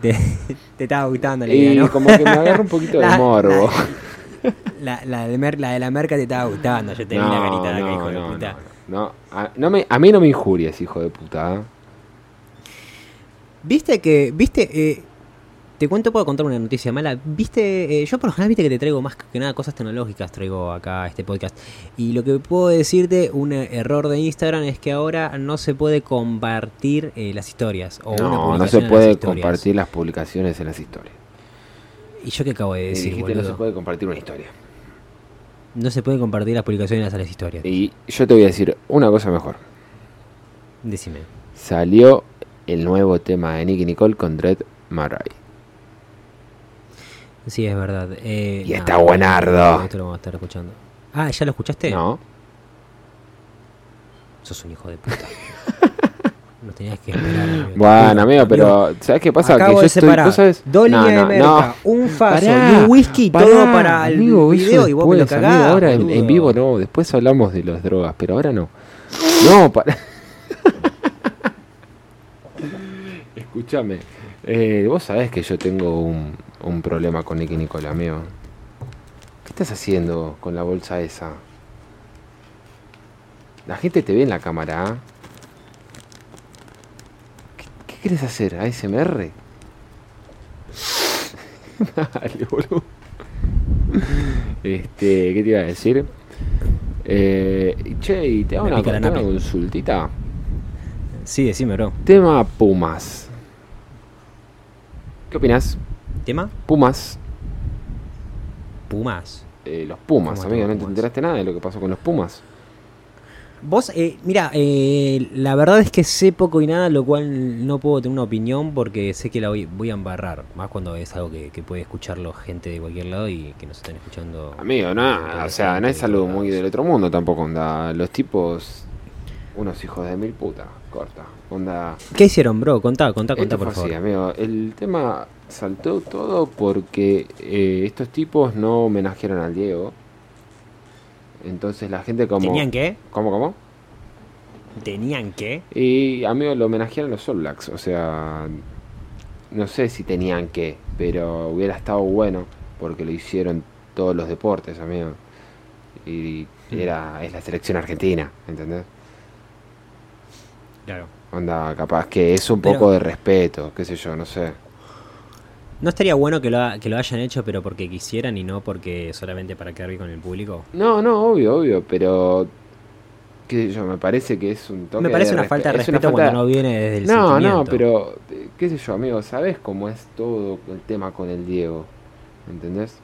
Te, te estaba gustando la Y idea, ¿no? como que me agarra un poquito de <laughs> morbo. La, la, de mer- la de la merca te estaba gustando. Yo tenía una carita de acá, hijo de no, puta. no, no. A, no me, a mí no me injuries, hijo de puta. ¿eh? Viste que, viste, eh, te cuento, puedo contar una noticia mala. Viste, eh, yo por lo general viste que te traigo más que nada cosas tecnológicas, traigo acá a este podcast. Y lo que puedo decirte, un error de Instagram es que ahora no se puede compartir eh, las historias. O una No, no se en las puede compartir las publicaciones en las historias. ¿Y yo qué acabo de decir, dijiste, no se puede compartir una historia. No se puede compartir las publicaciones a las historias. Y yo te voy a decir una cosa mejor. Decime. Salió el nuevo tema de Nicky Nicole con Dread Marai. Sí, es verdad. Eh, Y está buenardo. Esto lo vamos a estar escuchando. Ah, ¿ya lo escuchaste? No, Sos un hijo de puta. <laughs> Nos tenías que esperar. amigo. Bueno, amigo, pero ¿sabes qué pasa? Acabo que yo de estoy, separar ¿vos sabes? dos No, líneas no, de no. un faso Pará, y un whisky, pará, todo para el amigo, video y vos me lo después, amigo, cagás. ahora en, vivo no, después hablamos de las drogas, pero ahora no. No, para. <laughs> Escúchame, eh, vos sabés que yo tengo un, un problema con Nicky Nicola, amigo. ¿Qué estás haciendo con la bolsa esa? La gente te ve en la cámara, ¿ah? ¿Qué, qué quieres hacer? ¿ASMR? <laughs> Dale, boludo. Este, ¿qué te iba a decir? Eh, che, y te hago una, una consultita. Sí, decime, bro. Tema Pumas. ¿Qué opinas? ¿Tema? Pumas. Pumas. Eh, los Pumas, ¿Cómo amigo. ¿No te enteraste nada de lo que pasó con los Pumas? Vos, eh, mira, eh, la verdad es que sé poco y nada, lo cual no puedo tener una opinión porque sé que la voy, voy a embarrar. Más cuando es algo que, que puede escucharlo gente de cualquier lado y que nos estén escuchando. Amigo, no. O sea, no es algo muy del otro mundo tampoco, onda. Los tipos. Unos hijos de mil putas. Corta. Onda. ¿Qué hicieron, bro? Contá, contá, contá, Esto por fue favor. amigo. El tema saltó todo porque eh, estos tipos no homenajearon al Diego. Entonces la gente como... ¿Tenían que? ¿Cómo, cómo? ¿Tenían que? Y amigo, lo homenajearon los All Blacks. O sea, no sé si tenían que, pero hubiera estado bueno porque lo hicieron todos los deportes, amigo. Y Mm. era, es la selección argentina, ¿entendés? Claro. Onda, capaz que es un Pero- poco de respeto, qué sé yo, no sé. ¿No estaría bueno que lo, ha- que lo hayan hecho pero porque quisieran y no porque solamente para quedar bien con el público? No, no, obvio, obvio, pero qué sé yo, me parece que es un toque Me parece de una falta de respeto falta- cuando no viene desde el No, no, pero qué sé yo, amigo, ¿sabes cómo es todo el tema con el Diego? ¿Entendés?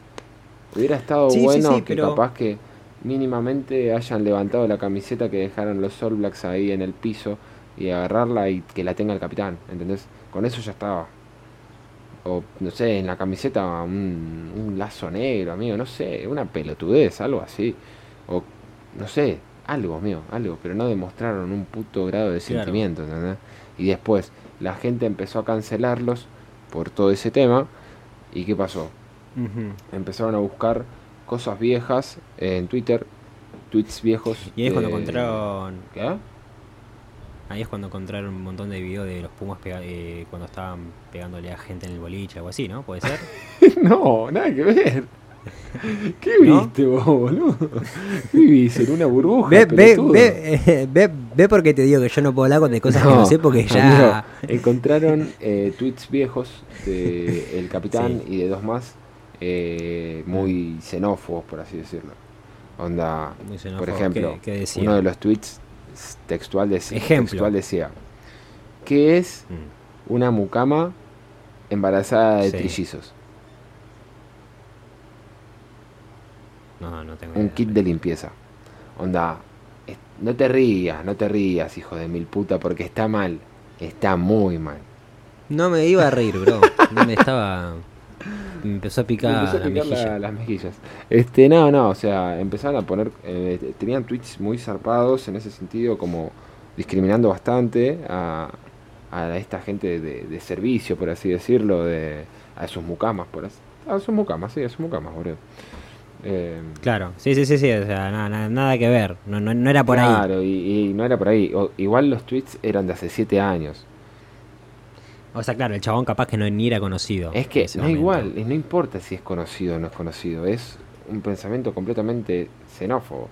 Hubiera estado Sí, sí, bueno sí, que pero- capaz que mínimamente hayan levantado la camiseta que dejaron los All Blacks ahí en el piso y agarrarla y que la tenga el capitán, ¿entendés? Con eso ya estaba. O, no sé, en la camiseta un, un lazo negro, amigo, no sé, una pelotudez, algo así. O, no sé, algo, amigo, algo, pero no demostraron un puto grado de Claro. sentimiento, ¿entendés? Y después la gente empezó a cancelarlos por todo ese tema. ¿Y qué pasó? Empezaron a buscar cosas viejas en Twitter, tweets viejos. Y ahí es cuando encontraron. ¿Qué? Ahí es cuando encontraron un montón de videos de los Pumas pega- eh, cuando estaban pegándole a gente en el boliche o así, ¿no? ¿Puede ser? <laughs> no, nada que ver. ¿Qué ¿No? viste vos, boludo? Vivís en una burbuja. ve, ve, pelotudo. ve, eh, ve, ve porque te digo que yo no puedo hablar con de cosas que no sé porque ya. amigo, encontraron eh, tweets viejos de El Capitán y de dos más, eh, muy xenófobos, por así decirlo. Onda, Muy por xenófobos, ejemplo, ¿qué- qué uno de los tweets textual, Ejemplo. textual decía: ¿Qué es Mm. una mucama embarazada de Sí. trillizos? No, no tengo Un idea. kit de limpieza. Onda, no te rías, no te rías, hijo de mil puta, porque está mal. Está muy mal. No me iba a reír, bro. No me estaba. Me empezó a picar empezó a la picar mejilla. la- las mejillas. Este, no, no, o sea, empezaron a poner, eh, tenían tweets muy zarpados en ese sentido, como discriminando bastante a, a esta gente de, de servicio, por así decirlo, de, a sus mucamas, por así, a sus mucamas, sí, a sus mucamas, boludo. Eh, Claro, sí, sí, sí, sí. O sea, nada, nada, nada que ver. No, no, no era por ahí. claro, y, y no era por ahí. O- igual los tweets eran de hace 7 años. O sea, claro, el chabón capaz que no ni era conocido. Es que no momento. igual, y no importa si es conocido o no es conocido, es un pensamiento completamente xenófobo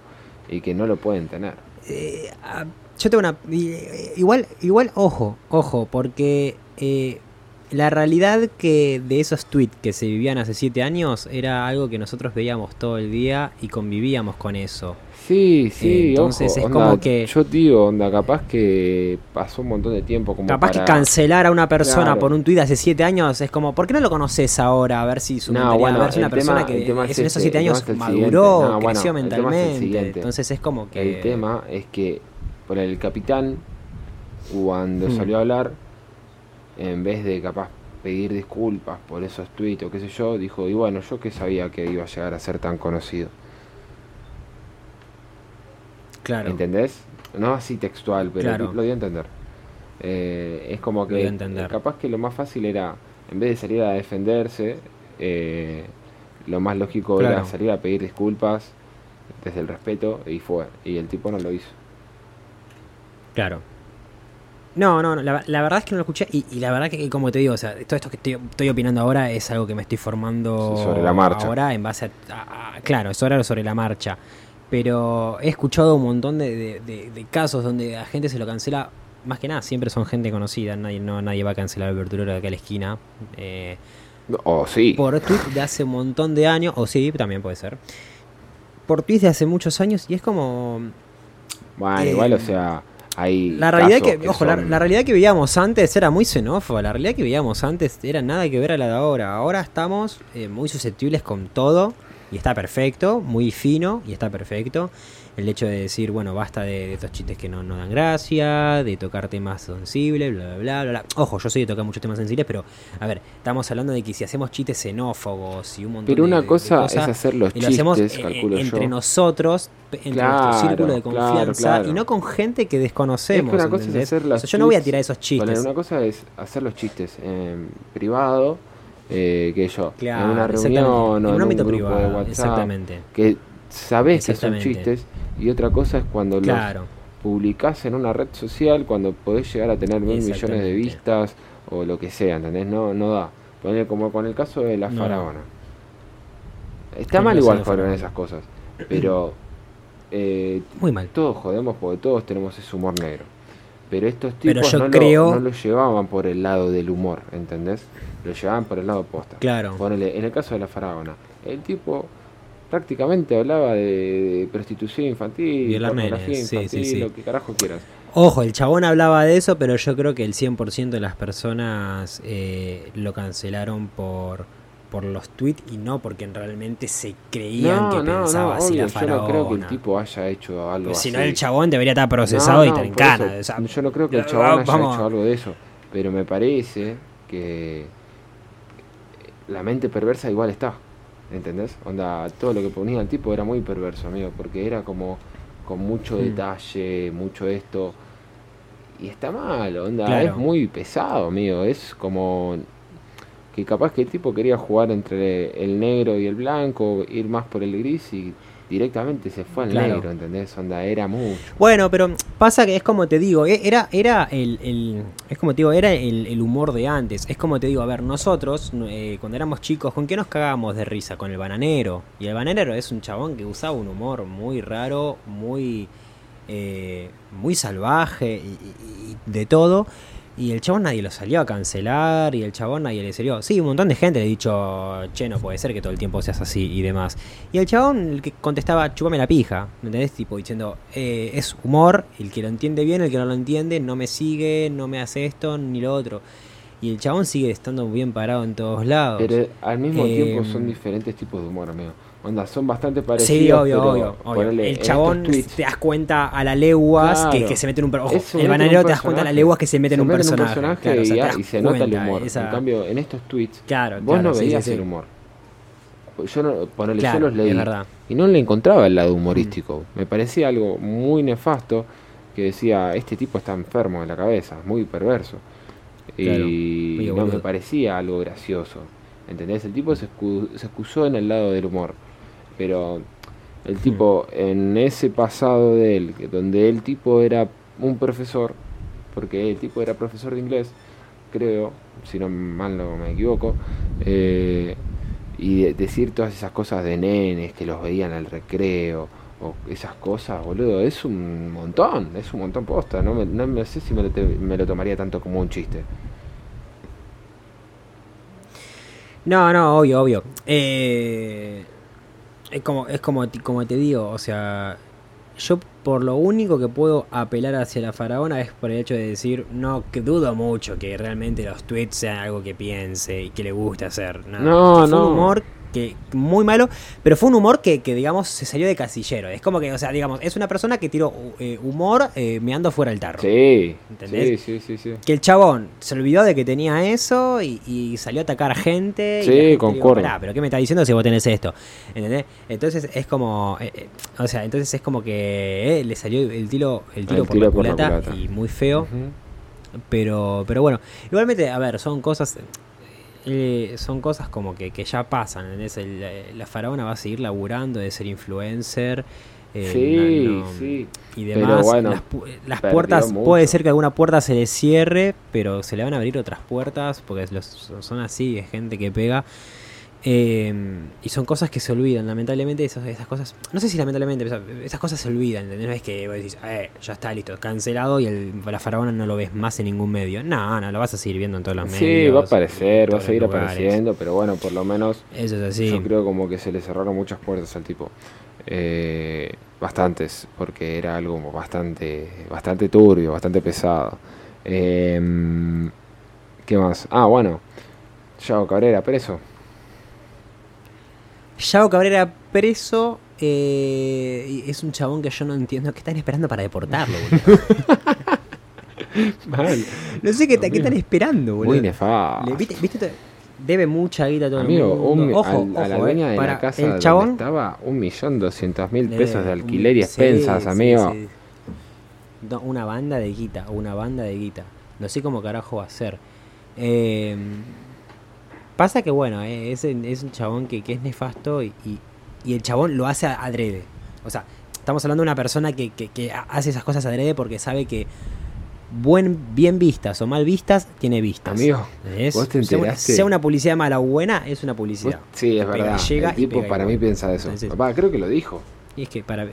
y que no lo pueden tener. Eh, ah, yo tengo una. i- Igual, igual, ojo, ojo, porque eh, la realidad que de esos tweets que se vivían hace siete años era algo que nosotros veíamos todo el día y convivíamos con eso. Sí, sí, Entonces ojo, es onda, como que- Yo digo, onda, capaz que pasó un montón de tiempo como Capaz para... que cancelar a una persona Claro. por un tweet hace siete años es como, ¿por qué no lo conoces ahora? A ver si su No, bueno, a ver si una persona tema- que tema es es en esos este, siete el tema años maduró. No, creció es mentalmente. Entonces es como que. El tema es que por el capitán, cuando Hmm. salió a hablar, en vez de capaz pedir disculpas por esos tweets o qué sé yo, dijo, y bueno, yo que sabía que iba a llegar a ser tan conocido. Claro. ¿Entendés? No así textual, pero Claro. lo dio a entender. Eh, es como que entender. capaz que lo más fácil era, en vez de salir a defenderse, eh, lo más lógico era salir a pedir disculpas desde el respeto y fue. Y el tipo no lo hizo. Claro. No, no, no, la, la verdad es que no lo escuché y, y la verdad que, como te digo, o sea, todo esto que estoy, estoy opinando ahora es algo que me estoy formando Sí, sobre la marcha. ahora en base a, a- a- Claro, es ahora sobre la marcha. Pero he escuchado un montón de, de- de- de casos donde a gente se lo cancela. Más que nada, siempre son gente conocida. Nadie, no, nadie va a cancelar al verdurero de acá a la esquina. Eh, O sí. por tweet de hace un montón de años, o sí, también puede ser. Por tweets de hace muchos años y es como... Bueno, eh, igual, o sea, hay. La realidad que, ojo, la, la realidad que veíamos antes era muy xenófoba. La realidad que veíamos antes era nada que ver a la de ahora. Ahora estamos eh, muy susceptibles con todo y está perfecto, muy fino y está perfecto. El hecho de decir, bueno, basta de, de estos chistes que no, no dan gracia, de tocar temas sensibles, bla, bla, bla, bla. Ojo, yo soy de tocar muchos temas sensibles, pero a ver, estamos hablando de que si hacemos chistes xenófobos y un montón Pero de- una de cosa cosas, es hacer los y lo hacemos chistes, eh, calculo entre yo. nosotros, entre Claro, nuestro círculo de confianza claro. y no con gente que Es desconocemos. que una cosa es hacer los O sea, yo no voy a tirar esos chistes. Una cosa es hacer los chistes en privado, eh, que yo, Claro, en una reunión o en un ámbito grupo de privado, WhatsApp, exactamente. que sabés que son chistes, y otra cosa es cuando Claro, los publicás en una red social, cuando podés llegar a tener mil millones de vistas o lo que sea, ¿entendés? No, no da. Poner como con el caso de la No. faraona. Está mal igual Faraona. esas cosas, pero <clears throat> eh, muy mal. todos jodemos porque todos tenemos ese humor negro. Pero estos Pero tipos yo no, lo- no lo llevaban por el lado del humor, ¿entendés? Lo llevaban por el lado posta. Claro. Ponele, en el caso de la faraona, el tipo prácticamente hablaba de, de prostitución infantil, Violar pornografía nenes, sí, infantil, sí, sí. lo que carajo quieras. Ojo, el chabón hablaba de eso, pero yo creo que el 100% de las personas eh, lo cancelaron por, por los tweets y no porque realmente se creían No, que no, no, pensaba así obvio, la yo faraona. no creo que el tipo haya hecho algo si así. no, el chabón debería estar procesado No, y no, estar en cana. o sea, yo no creo que el chabón haya hecho algo de eso, pero me parece que la mente perversa igual está, ¿entendés? Onda, todo lo que ponía el tipo era muy perverso, amigo, porque era como con mucho Mm. detalle, mucho esto, y está mal, onda, Claro. es muy pesado, amigo, es como que capaz que el tipo quería jugar entre el negro y el blanco, ir más por el gris y directamente se fue al Claro. negro, ¿entendés? Onda, era mucho. Bueno, pero pasa que es como te digo, e- era, era el, el- es como te digo, era el, el humor de antes. Es como te digo, a ver, nosotros, eh, cuando éramos chicos, ¿con qué nos cagábamos de risa? Con el bananero. Y el bananero es un chabón que usaba un humor muy raro, muy, eh, muy salvaje y, y- y de todo. Y el chabón nadie lo salió a cancelar y el chabón nadie le salió. Sí, un montón de gente le ha dicho, che, no puede ser que todo el tiempo seas así y demás. Y el chabón el que contestaba, chupame la pija, ¿me entendés? Tipo diciendo, eh, es humor, el que lo entiende bien, el que no lo entiende, no me sigue, no me hace esto ni lo otro. Y el chabón sigue estando bien parado en todos lados. Pero al mismo Eh, tiempo son diferentes tipos de humor, amigo. Onda, son bastante parecidos. Sí, obvio, pero obvio, obvio. ponele, en El chabón te das cuenta a la leguas que, Claro. que se mete en un ojo, se el mete en un bananero te das cuenta a la personaje. leguas que se mete en un personaje. Claro, o sea, y, se nota el cuenta, humor. esa- En cambio, en estos tweets, Claro, vos no sí, veías sí, el humor. Yo no, ponele, yo los leí y no le encontraba el lado humorístico. Me parecía algo muy nefasto que decía, este tipo está enfermo de la cabeza, muy perverso. Y no me parecía algo gracioso. ¿Entendés? El tipo se excusó en el lado del humor. Pero el tipo, en ese pasado de él, que donde el tipo era un profesor, porque el tipo era profesor de inglés, creo, si no mal no me equivoco, eh, y de- decir todas esas cosas de nenes que los veían al recreo, o esas cosas, boludo, es un montón, es un montón posta, no, me, no me sé si me lo, te- me lo tomaría tanto como un chiste. No, no, obvio, obvio. Eh, es como, es como, como te digo, o sea, yo por lo único que puedo apelar hacia la faraona es por el hecho de decir, no, que dudo mucho que realmente los tweets sean algo que piense y que le guste hacer. No, No, fue no. un humor que muy malo, pero fue un humor que, que, digamos, se salió de casillero. Es como que, o sea, digamos, es una persona que tiró eh, humor eh, meando fuera el tarro. Sí, ¿Entendés? sí, sí, sí, sí. Que el chabón se olvidó de que tenía eso y, y salió a atacar gente. y Sí, concuerdo. "Pará, pero ¿qué me está diciendo si vos tenés esto? ¿Entendés? Entonces es como. eh, o sea, entonces es como que le salió el tiro, el tiro, El por, tiro la por la culata y muy feo. Pero, pero bueno, igualmente, a ver, son cosas. Eh, son cosas como que, que ya pasan. ¿entendés? El- la, faraona va a seguir laburando de ser influencer. eh, Sí, no- no- sí. Y Pero demás. bueno, las pu- las puertas, mucho. puede ser que alguna puerta se le cierre, pero se le van a abrir otras puertas porque los- son así, es gente que pega. Eh, y son cosas que se olvidan, lamentablemente esas, esas cosas, no sé si lamentablemente, pero esas, cosas se olvidan, ¿entendés? No es que vos decís, eh, ya está listo, cancelado y el, la faraona no lo ves más en ningún medio. No, no, lo vas a seguir viendo en todos los medios. Sí, va a aparecer, va a seguir lugares. apareciendo, pero bueno, por lo menos Eso es así. yo creo como que se le cerraron muchas puertas al tipo. Eh, bastantes, porque era algo bastante, bastante turbio, bastante pesado. Eh, ¿Qué más? Ah, bueno, Yao Cabrera, preso. Yao Cabrera preso. eh, es un chabón que yo no entiendo. ¿Qué están esperando para deportarlo, boludo? <laughs> Mal, no sé qué, están esperando, boludo. muy nefasto. ¿viste, viste te- Debe mucha guita a todo Amigo, el mundo. un- ojo, al- a la ojo, eh, dueña de para la casa el donde chabón estaba, un millón doscientos mil pesos de alquiler y expensas, sí, amigo. sí, sí. No, una banda de guita, una banda de guita. No sé cómo carajo va a ser. Eh, pasa que bueno, eh, es, es un chabón que, que es nefasto y, y- y el chabón lo hace adrede. O sea, estamos hablando de una persona que, que- que hace esas cosas adrede porque sabe que buen, bien vistas o mal vistas, tiene vistas. Amigo. ¿vos te sea, una, enteraste? sea una publicidad mala o buena, es una publicidad. Vos- Sí, es Pega, verdad. llega el tipo para mí piensa eso. Entonces- Va, creo que lo dijo. Y es que para.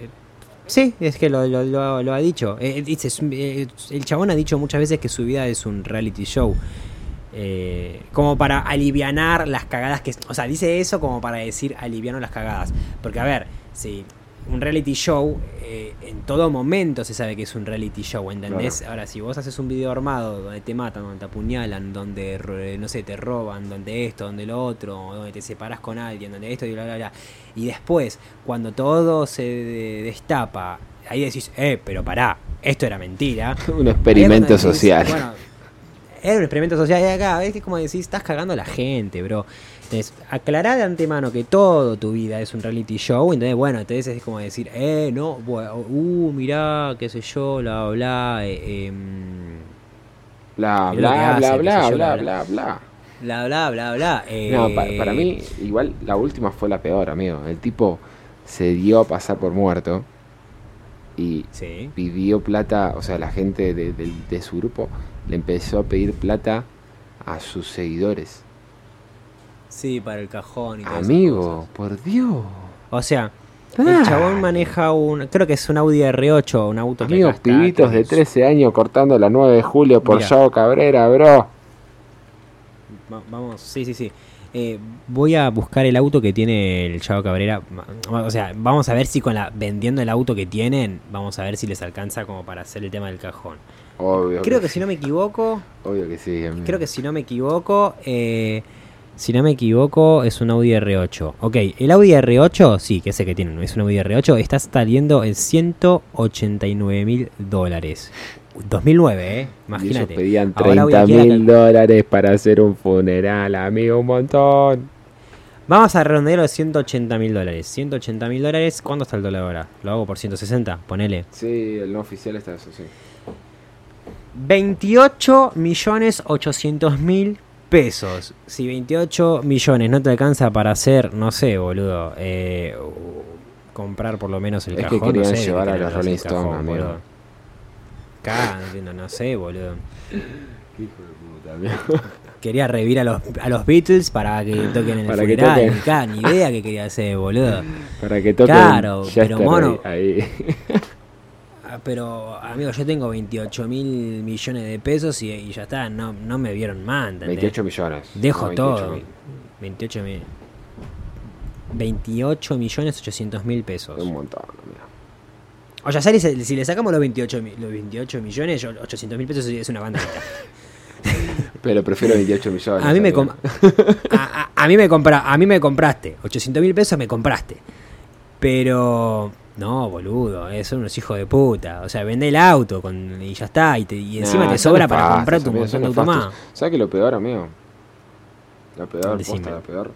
Sí, es que lo, lo- lo- lo ha dicho. Eh, dice, un- eh, el chabón ha dicho muchas veces que su vida es un reality show. Eh, como para alivianar las cagadas que. O sea, dice eso como para decir aliviano las cagadas. Porque, a ver, si un reality show, eh, en todo momento se sabe que es un reality show, ¿entendés? Ahora, si vos haces un video armado donde te matan, donde te apuñalan, donde, ro- no sé, te roban, donde esto, donde lo otro, donde te separas con alguien, donde esto y bla, bla, bla. Y después, cuando todo se de- destapa, ahí decís, eh, pero pará, esto era mentira. <laughs> Un experimento decís, social. Bueno, era un experimento social. Y acá, es que como decís, estás cagando a la gente, bro. Entonces, aclará de antemano que todo tu vida es un reality show. Entonces, bueno, entonces es como decir, eh, no, bueno, uh, mirá, qué sé yo, bla, bla, eh, em, Bla, bla, hace, bla, bla, yo, bla, bla, bla, bla. bla, bla, bla, bla. eh, No, pa- para mí, igual la última fue la peor, amigo. El tipo se dio a pasar por muerto y Sí. pidió plata, o sea, la gente de, de- de su grupo le empezó a pedir plata a sus seguidores. Sí, para el cajón y Amigo, por Dios. O sea, Dale. el chabón maneja un. Creo que es un Audi R8, un auto que Amigos, pibitos de es- 13 años cortando la 9 de julio por Mira. Yao Cabrera, bro. Va- Vamos, sí, sí, sí. Eh, voy a buscar el auto que tiene el Chavo Cabrera. O sea, vamos a ver si con la vendiendo el auto que tienen, vamos a ver si les alcanza como para hacer el tema del cajón. Obvio. Creo que sí. si no me equivoco, Obvio que sí. amigo. creo que si no me equivoco, eh, si no me equivoco, es un Audi R8. Ok, el Audi R8, sí, que sé que tiene, es un Audi R8, está saliendo en 189 mil dólares. 2009, eh, Y ellos imagínate. pedían Ahora Audi 30 quiere mil dólares para hacer un funeral, amigo, un montón. Vamos a redondearlo de 180 mil dólares. 180 mil dólares, ¿cuánto está el dólar ahora? Lo hago por 160, ponele. Sí, el no oficial está eso, sí. 28 millones 800 mil pesos. Si 28 millones no te alcanza para hacer, no sé, boludo, eh, comprar por lo menos el Es que cajón. no querían sé, de qué llevar a querían los Rolling Stones, amigo. Acá, no, no sé, boludo. <laughs> Quería revivir a los, a los Beatles para que toquen en el Para que funeral. toquen. Acá, ni idea que quería hacer, boludo. <laughs> Para que toquen Claro, pero mono- ahí. <laughs> Pero, amigo, yo tengo 28 mil millones de pesos y, y ya está, no, no me vieron más, ¿entendés? 28 millones. Dejo no 28 todo. mil. 28 mil. 28 millones 800 mil pesos. Es un montón, amigo. O sea, si le sacamos los 28, mi- los 28 millones, yo- 800 mil pesos es una banda. <laughs> Pero prefiero 28 millones. A mí me amigo. com- a, a- a mí me compra, a mí me compraste. 800 mil pesos me compraste. Pero no, boludo, eh, son unos hijos de puta. O sea, vende el auto con, y ya está. Y, te- y encima Nah, te sobra para un amigo, montón de auto más. ¿Sabes qué lo peor, amigo? Lo peor, posta, lo peor.